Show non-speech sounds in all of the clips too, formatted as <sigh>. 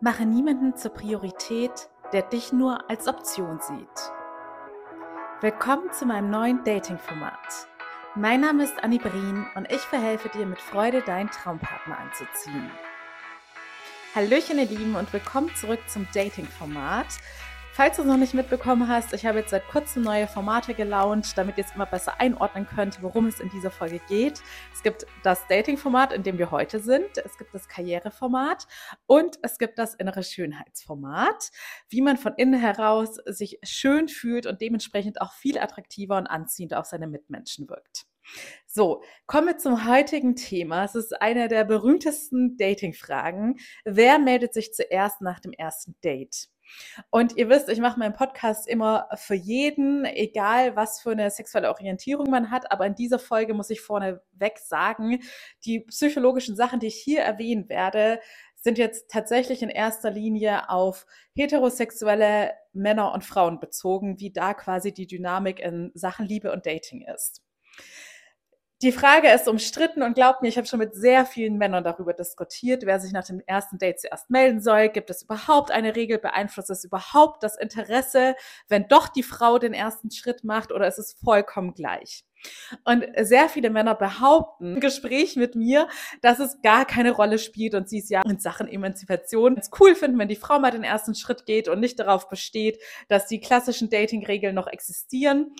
Mache niemanden zur Priorität, der dich nur als Option sieht. Willkommen zu meinem neuen Dating-Format. Mein Name ist Annie Brien und ich verhelfe dir mit Freude, deinen Traumpartner anzuziehen. Hallöchen, ihr Lieben, und willkommen zurück zum Dating-Format. Falls du es noch nicht mitbekommen hast, ich habe jetzt seit kurzem neue Formate gelauncht, damit ihr es immer besser einordnen könnt, worum es in dieser Folge geht. Es gibt das Dating-Format, in dem wir heute sind. Es gibt das Karriereformat und es gibt das innere Schönheitsformat, wie man von innen heraus sich schön fühlt und dementsprechend auch viel attraktiver und anziehender auf seine Mitmenschen wirkt. So, kommen wir zum heutigen Thema. Es ist eine der berühmtesten Dating-Fragen. Wer meldet sich zuerst nach dem ersten Date? Und ihr wisst, ich mache meinen Podcast immer für jeden, egal was für eine sexuelle Orientierung man hat. Aber in dieser Folge muss ich vorneweg sagen, die psychologischen Sachen, die ich hier erwähnen werde, sind jetzt tatsächlich in erster Linie auf heterosexuelle Männer und Frauen bezogen, wie da quasi die Dynamik in Sachen Liebe und Dating ist. Die Frage ist umstritten und glaubt mir, ich habe schon mit sehr vielen Männern darüber diskutiert, wer sich nach dem ersten Date zuerst melden soll. Gibt es überhaupt eine Regel? Beeinflusst es überhaupt das Interesse, wenn doch die Frau den ersten Schritt macht oder ist es vollkommen gleich? Und sehr viele Männer behaupten im Gespräch mit mir, dass es gar keine Rolle spielt und sie es ja in Sachen Emanzipation ganz cool finden, wenn die Frau mal den ersten Schritt geht und nicht darauf besteht, dass die klassischen Dating-Regeln noch existieren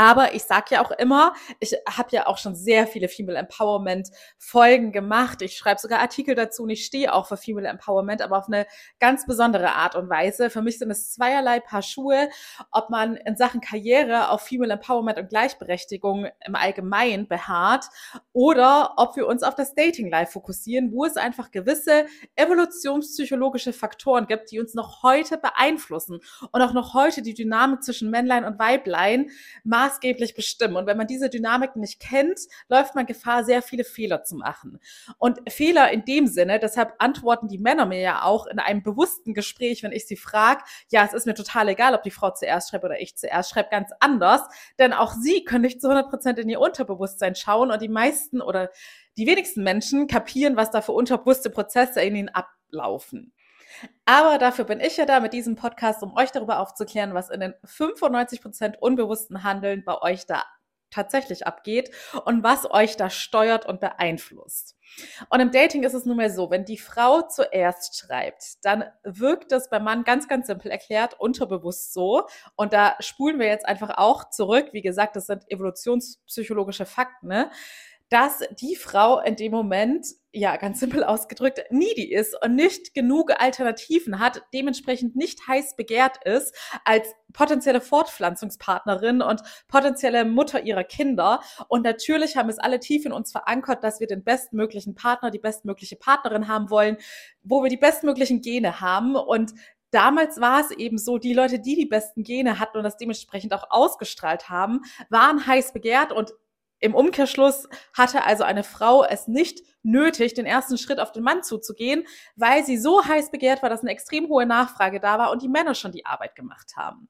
aber ich sage ja auch immer, ich habe ja auch schon sehr viele Female Empowerment Folgen gemacht. Ich schreibe sogar Artikel dazu und ich stehe auch für Female Empowerment, aber auf eine ganz besondere Art und Weise. Für mich sind es zweierlei Paar Schuhe, ob man in Sachen Karriere auf Female Empowerment und Gleichberechtigung im Allgemeinen beharrt oder ob wir uns auf das Dating Life fokussieren, wo es einfach gewisse evolutionspsychologische Faktoren gibt, die uns noch heute beeinflussen und auch noch heute die Dynamik zwischen Männlein und Weiblein maßgeblich maßgeblich bestimmen. Und wenn man diese Dynamiken nicht kennt, läuft man Gefahr, sehr viele Fehler zu machen. Und Fehler in dem Sinne, deshalb antworten die Männer mir ja auch in einem bewussten Gespräch, wenn ich sie frage, ja, es ist mir total egal, ob die Frau zuerst schreibt oder ich zuerst schreibe, ganz anders. Denn auch sie können nicht zu 100 Prozent in ihr Unterbewusstsein schauen und die meisten oder die wenigsten Menschen kapieren, was da für unterbewusste Prozesse in ihnen ablaufen. Aber dafür bin ich ja da mit diesem Podcast, um euch darüber aufzuklären, was in den 95 Prozent unbewussten Handeln bei euch da tatsächlich abgeht und was euch da steuert und beeinflusst. Und im Dating ist es nun mal so, wenn die Frau zuerst schreibt, dann wirkt das beim Mann ganz, ganz simpel erklärt unterbewusst so. Und da spulen wir jetzt einfach auch zurück. Wie gesagt, das sind evolutionspsychologische Fakten. Ne? Dass die Frau in dem Moment, ja, ganz simpel ausgedrückt, needy ist und nicht genug Alternativen hat, dementsprechend nicht heiß begehrt ist als potenzielle Fortpflanzungspartnerin und potenzielle Mutter ihrer Kinder. Und natürlich haben es alle tief in uns verankert, dass wir den bestmöglichen Partner, die bestmögliche Partnerin haben wollen, wo wir die bestmöglichen Gene haben und Damals war es eben so, die Leute, die die besten Gene hatten und das dementsprechend auch ausgestrahlt haben, waren heiß begehrt und im Umkehrschluss hatte also eine Frau es nicht nötig, den ersten Schritt auf den Mann zuzugehen, weil sie so heiß begehrt war, dass eine extrem hohe Nachfrage da war und die Männer schon die Arbeit gemacht haben.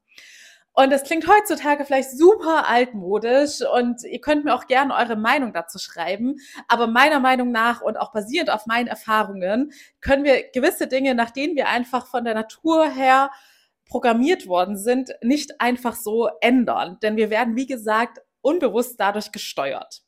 Und das klingt heutzutage vielleicht super altmodisch und ihr könnt mir auch gerne eure Meinung dazu schreiben. Aber meiner Meinung nach und auch basierend auf meinen Erfahrungen können wir gewisse Dinge, nach denen wir einfach von der Natur her programmiert worden sind, nicht einfach so ändern. Denn wir werden, wie gesagt, unbewusst dadurch gesteuert.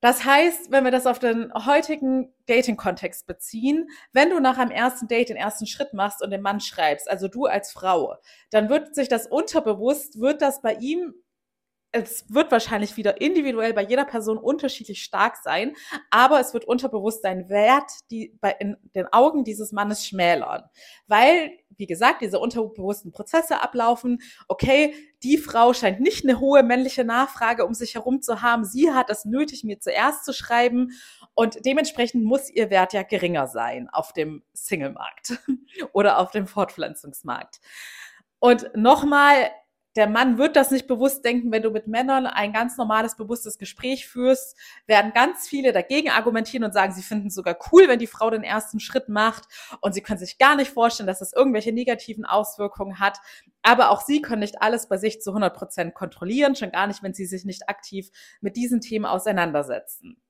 Das heißt, wenn wir das auf den heutigen Dating-Kontext beziehen, wenn du nach einem ersten Date den ersten Schritt machst und dem Mann schreibst, also du als Frau, dann wird sich das unterbewusst, wird das bei ihm es wird wahrscheinlich wieder individuell bei jeder Person unterschiedlich stark sein, aber es wird unterbewusst dein Wert die, bei, in den Augen dieses Mannes schmälern. Weil, wie gesagt, diese unterbewussten Prozesse ablaufen. Okay, die Frau scheint nicht eine hohe männliche Nachfrage um sich herum zu haben. Sie hat es nötig, mir zuerst zu schreiben. Und dementsprechend muss ihr Wert ja geringer sein auf dem Single-Markt <laughs> oder auf dem Fortpflanzungsmarkt. Und nochmal, der Mann wird das nicht bewusst denken, wenn du mit Männern ein ganz normales, bewusstes Gespräch führst, werden ganz viele dagegen argumentieren und sagen, sie finden es sogar cool, wenn die Frau den ersten Schritt macht und sie können sich gar nicht vorstellen, dass das irgendwelche negativen Auswirkungen hat. Aber auch sie können nicht alles bei sich zu 100 Prozent kontrollieren, schon gar nicht, wenn sie sich nicht aktiv mit diesen Themen auseinandersetzen.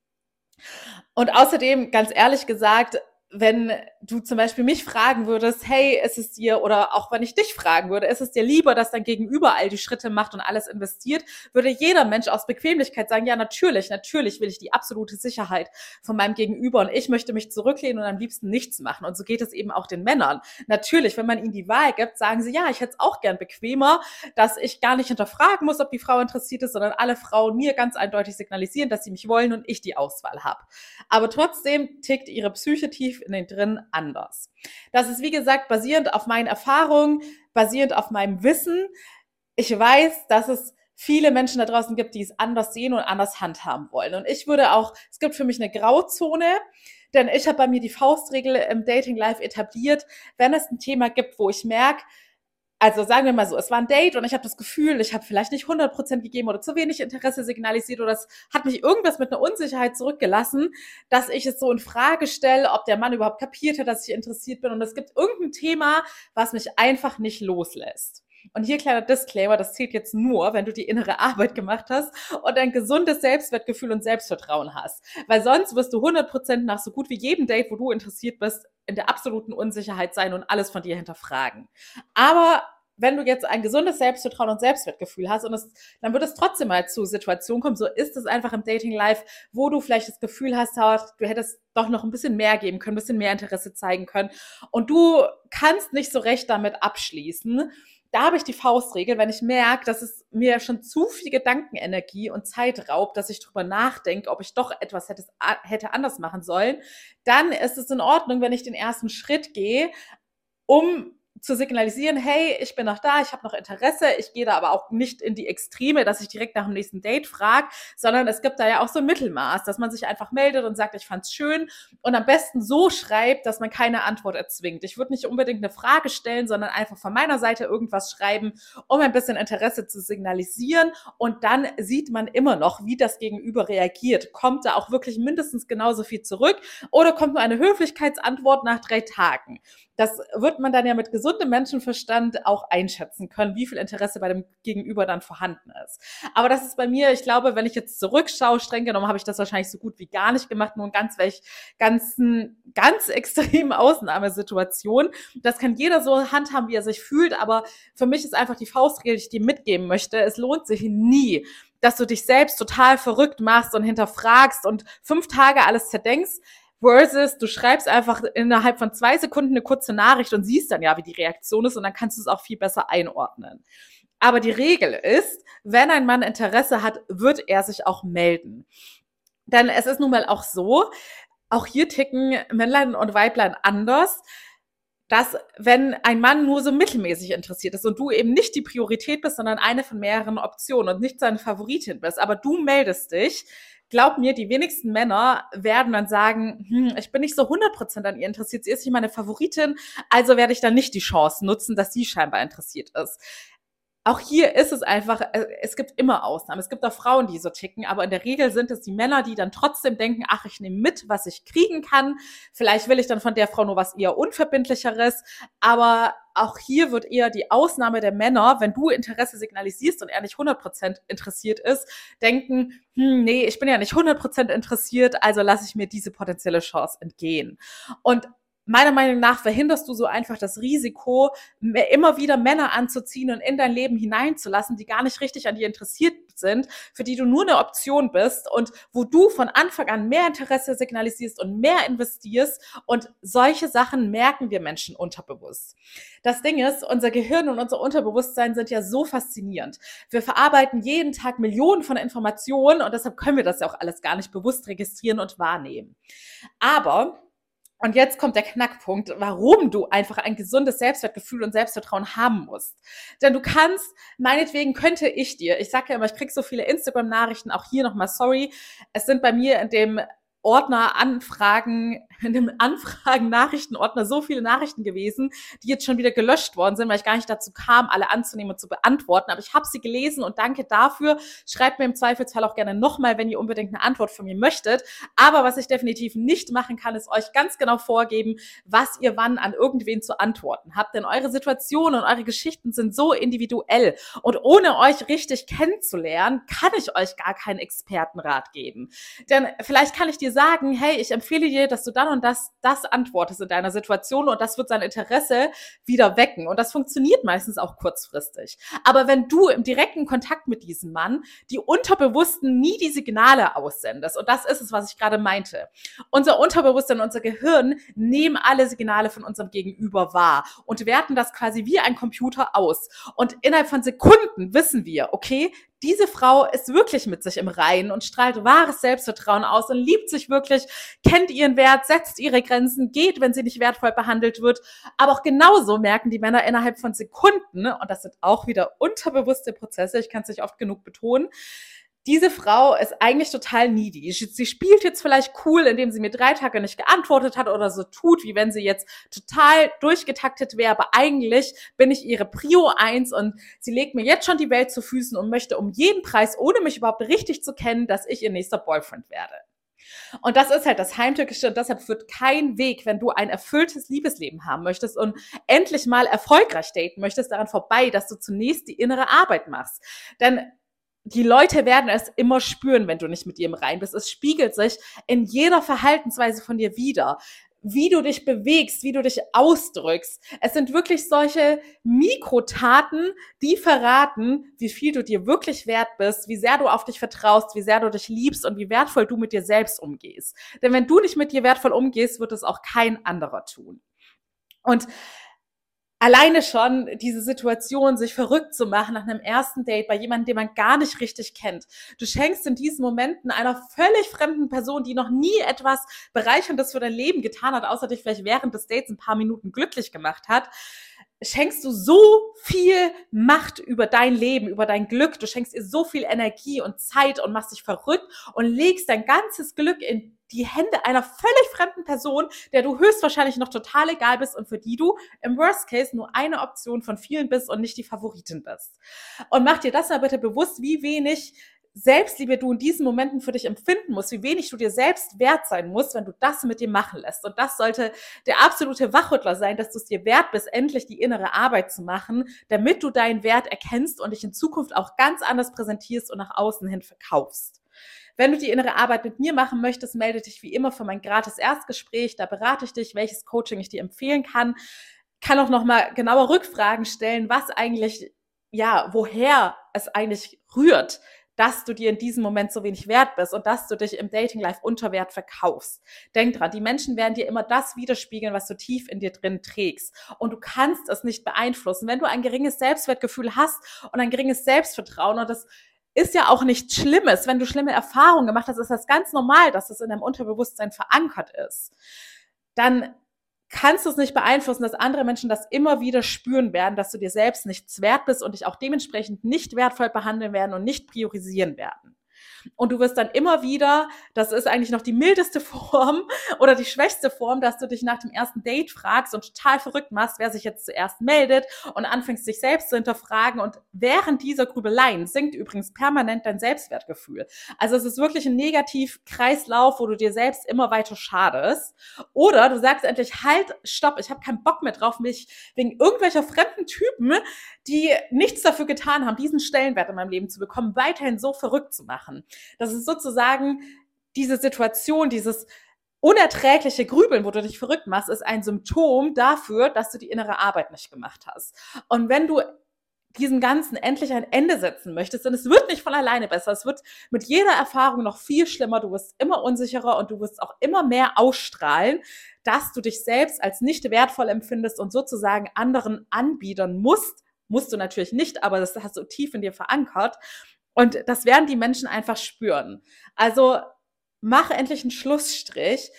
Und außerdem, ganz ehrlich gesagt, wenn du zum Beispiel mich fragen würdest, hey, ist es dir, oder auch wenn ich dich fragen würde, ist es dir lieber, dass dein Gegenüber all die Schritte macht und alles investiert, würde jeder Mensch aus Bequemlichkeit sagen, ja, natürlich, natürlich will ich die absolute Sicherheit von meinem Gegenüber und ich möchte mich zurücklehnen und am liebsten nichts machen. Und so geht es eben auch den Männern. Natürlich, wenn man ihnen die Wahl gibt, sagen sie, ja, ich hätte es auch gern bequemer, dass ich gar nicht hinterfragen muss, ob die Frau interessiert ist, sondern alle Frauen mir ganz eindeutig signalisieren, dass sie mich wollen und ich die Auswahl habe. Aber trotzdem tickt ihre Psyche tief in den drin anders. Das ist, wie gesagt, basierend auf meinen Erfahrungen, basierend auf meinem Wissen. Ich weiß, dass es viele Menschen da draußen gibt, die es anders sehen und anders handhaben wollen. Und ich würde auch, es gibt für mich eine Grauzone, denn ich habe bei mir die Faustregel im Dating Life etabliert, wenn es ein Thema gibt, wo ich merke, also sagen wir mal so, es war ein Date und ich habe das Gefühl, ich habe vielleicht nicht 100% gegeben oder zu wenig Interesse signalisiert oder es hat mich irgendwas mit einer Unsicherheit zurückgelassen, dass ich es so in Frage stelle, ob der Mann überhaupt kapiert hat, dass ich interessiert bin und es gibt irgendein Thema, was mich einfach nicht loslässt. Und hier kleiner Disclaimer, das zählt jetzt nur, wenn du die innere Arbeit gemacht hast und ein gesundes Selbstwertgefühl und Selbstvertrauen hast. Weil sonst wirst du 100% nach so gut wie jedem Date, wo du interessiert bist, in der absoluten Unsicherheit sein und alles von dir hinterfragen. Aber wenn du jetzt ein gesundes Selbstvertrauen und Selbstwertgefühl hast und es, dann wird es trotzdem mal zu Situationen kommen, so ist es einfach im Dating Life, wo du vielleicht das Gefühl hast, du hättest doch noch ein bisschen mehr geben können, ein bisschen mehr Interesse zeigen können und du kannst nicht so recht damit abschließen da habe ich die Faustregel, wenn ich merke, dass es mir schon zu viel Gedankenenergie und Zeit raubt, dass ich drüber nachdenke, ob ich doch etwas hätte, hätte anders machen sollen, dann ist es in Ordnung, wenn ich den ersten Schritt gehe, um zu signalisieren, hey, ich bin noch da, ich habe noch Interesse, ich gehe da aber auch nicht in die Extreme, dass ich direkt nach dem nächsten Date frage, sondern es gibt da ja auch so ein Mittelmaß, dass man sich einfach meldet und sagt, ich fand's schön und am besten so schreibt, dass man keine Antwort erzwingt. Ich würde nicht unbedingt eine Frage stellen, sondern einfach von meiner Seite irgendwas schreiben, um ein bisschen Interesse zu signalisieren und dann sieht man immer noch, wie das Gegenüber reagiert. Kommt da auch wirklich mindestens genauso viel zurück oder kommt nur eine Höflichkeitsantwort nach drei Tagen? Das wird man dann ja mit gesundem Menschenverstand auch einschätzen können, wie viel Interesse bei dem Gegenüber dann vorhanden ist. Aber das ist bei mir, ich glaube, wenn ich jetzt zurückschaue, streng genommen habe ich das wahrscheinlich so gut wie gar nicht gemacht, nur in ganz welch ganzen, ganz <laughs> extremen Ausnahmesituationen. Das kann jeder so handhaben, wie er sich fühlt, aber für mich ist einfach die Faustregel, die ich dir mitgeben möchte. Es lohnt sich nie, dass du dich selbst total verrückt machst und hinterfragst und fünf Tage alles zerdenkst versus du schreibst einfach innerhalb von zwei Sekunden eine kurze Nachricht und siehst dann ja, wie die Reaktion ist und dann kannst du es auch viel besser einordnen. Aber die Regel ist, wenn ein Mann Interesse hat, wird er sich auch melden. Denn es ist nun mal auch so, auch hier ticken Männlein und Weiblein anders, dass wenn ein Mann nur so mittelmäßig interessiert ist und du eben nicht die Priorität bist, sondern eine von mehreren Optionen und nicht seine Favoritin bist, aber du meldest dich, glaub mir, die wenigsten Männer werden dann sagen, hm, ich bin nicht so 100% an ihr interessiert, sie ist nicht meine Favoritin, also werde ich dann nicht die Chance nutzen, dass sie scheinbar interessiert ist. Auch hier ist es einfach, äh, es gibt immer Ausnahmen. Es gibt auch Frauen, die so ticken, aber in der Regel sind es die Männer, die dann trotzdem denken, ach, ich nehme mit, was ich kriegen kann. Vielleicht will ich dann von der Frau nur was eher unverbindlicheres, aber auch hier wird eher die Ausnahme der Männer, wenn du Interesse signalisierst und er nicht 100% interessiert ist, denken, hm, nee, ich bin ja nicht 100% interessiert, also lasse ich mir diese potenzielle Chance entgehen. Und meiner Meinung nach verhinderst du so einfach das Risiko, immer wieder Männer anzuziehen und in dein Leben hineinzulassen, die gar nicht richtig an dir interessiert sind, für die du nur eine Option bist und wo du von Anfang an mehr Interesse signalisierst und mehr investierst. Und solche Sachen merken wir Menschen unterbewusst. Das Ding ist, unser Gehirn und unser Unterbewusstsein sind ja so faszinierend. Wir verarbeiten jeden Tag Millionen von Informationen und deshalb können wir das ja auch alles gar nicht bewusst registrieren und wahrnehmen. Aber und jetzt kommt der Knackpunkt, warum du einfach ein gesundes Selbstwertgefühl und Selbstvertrauen haben musst. Denn du kannst, meinetwegen könnte ich dir, ich sage ja immer, ich krieg so viele Instagram-Nachrichten, auch hier nochmal sorry, es sind bei mir in dem Ordner Anfragen, in dem Anfragen-Nachrichtenordner so viele Nachrichten gewesen, die jetzt schon wieder gelöscht worden sind, weil ich gar nicht dazu kam, alle anzunehmen und zu beantworten. Aber ich habe sie gelesen und danke dafür. Schreibt mir im Zweifelsfall auch gerne nochmal, wenn ihr unbedingt eine Antwort von mir möchtet. Aber was ich definitiv nicht machen kann, ist euch ganz genau vorgeben, was ihr wann an irgendwen zu antworten habt. Denn eure Situationen und eure Geschichten sind so individuell. Und ohne euch richtig kennenzulernen, kann ich euch gar keinen Expertenrat geben. Denn vielleicht kann ich dir sagen, hey, ich empfehle dir, dass du dann dann und das, das antwortest in deiner Situation und das wird sein Interesse wieder wecken. Und das funktioniert meistens auch kurzfristig. Aber wenn du im direkten Kontakt mit diesem Mann die Unterbewussten nie die Signale aussendest, und das ist es, was ich gerade meinte. Unser Unterbewusstsein, unser Gehirn nehmen alle Signale von unserem Gegenüber wahr und werten das quasi wie ein Computer aus. Und innerhalb von Sekunden wissen wir, okay, diese Frau ist wirklich mit sich im Reinen und strahlt wahres Selbstvertrauen aus und liebt sich wirklich, kennt ihren Wert, setzt ihre Grenzen, geht, wenn sie nicht wertvoll behandelt wird. Aber auch genauso merken die Männer innerhalb von Sekunden, und das sind auch wieder unterbewusste Prozesse, ich kann es nicht oft genug betonen, diese Frau ist eigentlich total needy. Sie spielt jetzt vielleicht cool, indem sie mir drei Tage nicht geantwortet hat oder so tut, wie wenn sie jetzt total durchgetaktet wäre. Aber eigentlich bin ich ihre Prio eins und sie legt mir jetzt schon die Welt zu Füßen und möchte um jeden Preis, ohne mich überhaupt richtig zu kennen, dass ich ihr nächster Boyfriend werde. Und das ist halt das Heimtückische und deshalb führt kein Weg, wenn du ein erfülltes Liebesleben haben möchtest und endlich mal erfolgreich daten möchtest, daran vorbei, dass du zunächst die innere Arbeit machst. Denn die Leute werden es immer spüren, wenn du nicht mit ihm rein bist. Es spiegelt sich in jeder Verhaltensweise von dir wieder wie du dich bewegst, wie du dich ausdrückst. Es sind wirklich solche Mikrotaten, die verraten, wie viel du dir wirklich wert bist, wie sehr du auf dich vertraust, wie sehr du dich liebst und wie wertvoll du mit dir selbst umgehst. Denn wenn du nicht mit dir wertvoll umgehst, wird es auch kein anderer tun. Und alleine schon diese Situation, sich verrückt zu machen nach einem ersten Date bei jemandem, den man gar nicht richtig kennt. Du schenkst in diesen Momenten einer völlig fremden Person, die noch nie etwas Bereicherndes für dein Leben getan hat, außer dich vielleicht während des Dates ein paar Minuten glücklich gemacht hat, schenkst du so viel Macht über dein Leben, über dein Glück. Du schenkst ihr so viel Energie und Zeit und machst dich verrückt und legst dein ganzes Glück in die Hände einer völlig fremden Person, der du höchstwahrscheinlich noch total egal bist und für die du im Worst Case nur eine Option von vielen bist und nicht die Favoritin bist. Und mach dir das mal bitte bewusst, wie wenig Selbstliebe du in diesen Momenten für dich empfinden musst, wie wenig du dir selbst wert sein musst, wenn du das mit dir machen lässt. Und das sollte der absolute Wachrüttler sein, dass du es dir wert bist, endlich die innere Arbeit zu machen, damit du deinen Wert erkennst und dich in Zukunft auch ganz anders präsentierst und nach außen hin verkaufst. Wenn du die innere Arbeit mit mir machen möchtest, melde dich wie immer für mein gratis Erstgespräch. Da berate ich dich, welches Coaching ich dir empfehlen kann. Kann auch nochmal genauer Rückfragen stellen, was eigentlich, ja, woher es eigentlich rührt, dass du dir in diesem Moment so wenig wert bist und dass du dich im Dating Life unter Wert verkaufst. Denk dran, die Menschen werden dir immer das widerspiegeln, was du tief in dir drin trägst. Und du kannst es nicht beeinflussen. Wenn du ein geringes Selbstwertgefühl hast und ein geringes Selbstvertrauen und das ist ja auch nichts Schlimmes. Wenn du schlimme Erfahrungen gemacht hast, ist das ganz normal, dass das in deinem Unterbewusstsein verankert ist. Dann kannst du es nicht beeinflussen, dass andere Menschen das immer wieder spüren werden, dass du dir selbst nichts wert bist und dich auch dementsprechend nicht wertvoll behandeln werden und nicht priorisieren werden. Und du wirst dann immer wieder, das ist eigentlich noch die mildeste <laughs> Form oder die schwächste Form, dass du dich nach dem ersten Date fragst und total verrückt machst, wer sich jetzt zuerst meldet und anfängst, dich selbst zu hinterfragen. Und während dieser Grübeleien sinkt übrigens permanent dein Selbstwertgefühl. Also es ist wirklich ein Negativkreislauf, wo du dir selbst immer weiter schadest. Oder du sagst endlich, halt, stopp, ich habe keinen Bock mehr drauf, mich wegen irgendwelcher fremden Typen, die nichts dafür getan haben, diesen Stellenwert in meinem Leben zu bekommen, weiterhin so verrückt zu machen. Das ist sozusagen diese Situation, dieses unerträgliche Grübeln, wo du dich verrückt machst, ist ein Symptom dafür, dass du die innere Arbeit nicht gemacht hast. Und wenn du diesem Ganzen endlich ein Ende setzen möchtest, denn es wird nicht von alleine besser. Es wird mit jeder Erfahrung noch viel schlimmer. Du wirst immer unsicherer und du wirst auch immer mehr ausstrahlen, dass du dich selbst als nicht wertvoll empfindest und sozusagen anderen anbiedern musst. Musst du natürlich nicht, aber das hast du tief in dir verankert. Und das werden die Menschen einfach spüren. Also mach endlich einen Schlussstrich.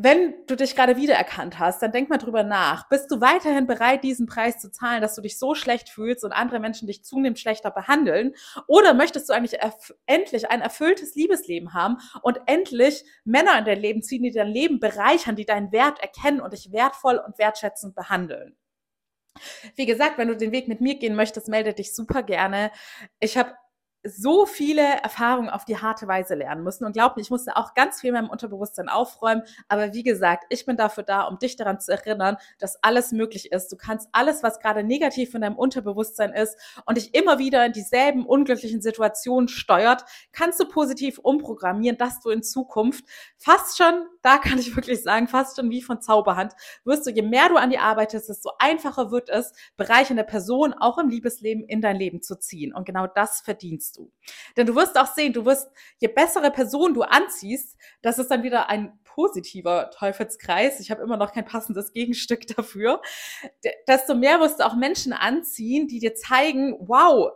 Wenn du dich gerade wiedererkannt hast, dann denk mal drüber nach. Bist du weiterhin bereit, diesen Preis zu zahlen, dass du dich so schlecht fühlst und andere Menschen dich zunehmend schlechter behandeln? Oder möchtest du eigentlich endlich ein erfülltes Liebesleben haben und endlich Männer in dein Leben ziehen, die dein Leben bereichern, die deinen Wert erkennen und dich wertvoll und wertschätzend behandeln? Wie gesagt, wenn du den Weg mit mir gehen möchtest, melde dich super gerne. Ich habe so viele Erfahrungen auf die harte Weise lernen müssen. Und glaub mir, ich musste auch ganz viel in meinem Unterbewusstsein aufräumen. Aber wie gesagt, ich bin dafür da, um dich daran zu erinnern, dass alles möglich ist. Du kannst alles, was gerade negativ in deinem Unterbewusstsein ist und dich immer wieder in dieselben unglücklichen Situationen steuert, kannst du positiv umprogrammieren, dass du in Zukunft fast schon da kann ich wirklich sagen, fast schon wie von Zauberhand, wirst du, je mehr du an die arbeitest, desto einfacher wird es, Bereiche in der Person auch im Liebesleben in dein Leben zu ziehen. Und genau das verdienst du. Denn du wirst auch sehen, du wirst, je bessere Person du anziehst, das ist dann wieder ein positiver Teufelskreis. Ich habe immer noch kein passendes Gegenstück <laughs> dafür. Desto mehr wirst du auch Menschen anziehen, die dir zeigen, wow,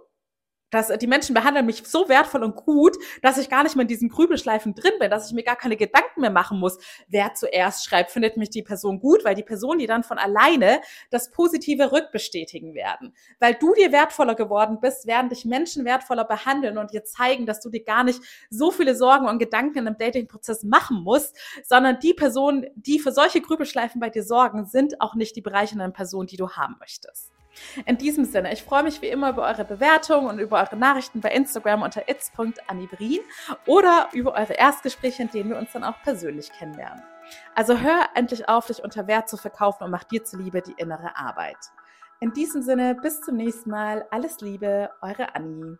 dass die Menschen behandeln mich so wertvoll und gut, dass ich gar nicht mehr in diesen Grübelschleifen drin bin, dass ich mir gar keine Gedanken mehr machen muss, wer zuerst schreibt, findet mich die Person gut, weil die Person, die dann von alleine das Positive rückbestätigen werden. Weil du dir wertvoller geworden bist, werden dich Menschen wertvoller behandeln und dir zeigen, dass du dir gar nicht so viele Sorgen und Gedanken im Dating-Prozess machen musst, sondern die Personen, die für solche Grübelschleifen bei dir sorgen, sind auch nicht die bereichernden Personen, die du haben möchtest. In diesem Sinne, ich freue mich wie immer über eure Bewertungen und über eure Nachrichten bei Instagram unter its.anibrin oder über eure Erstgespräche, in denen wir uns dann auch persönlich kennenlernen. Also hör endlich auf, dich unter Wert zu verkaufen und mach dir zuliebe die innere Arbeit. In diesem Sinne, bis zum nächsten Mal. Alles Liebe, eure Annie.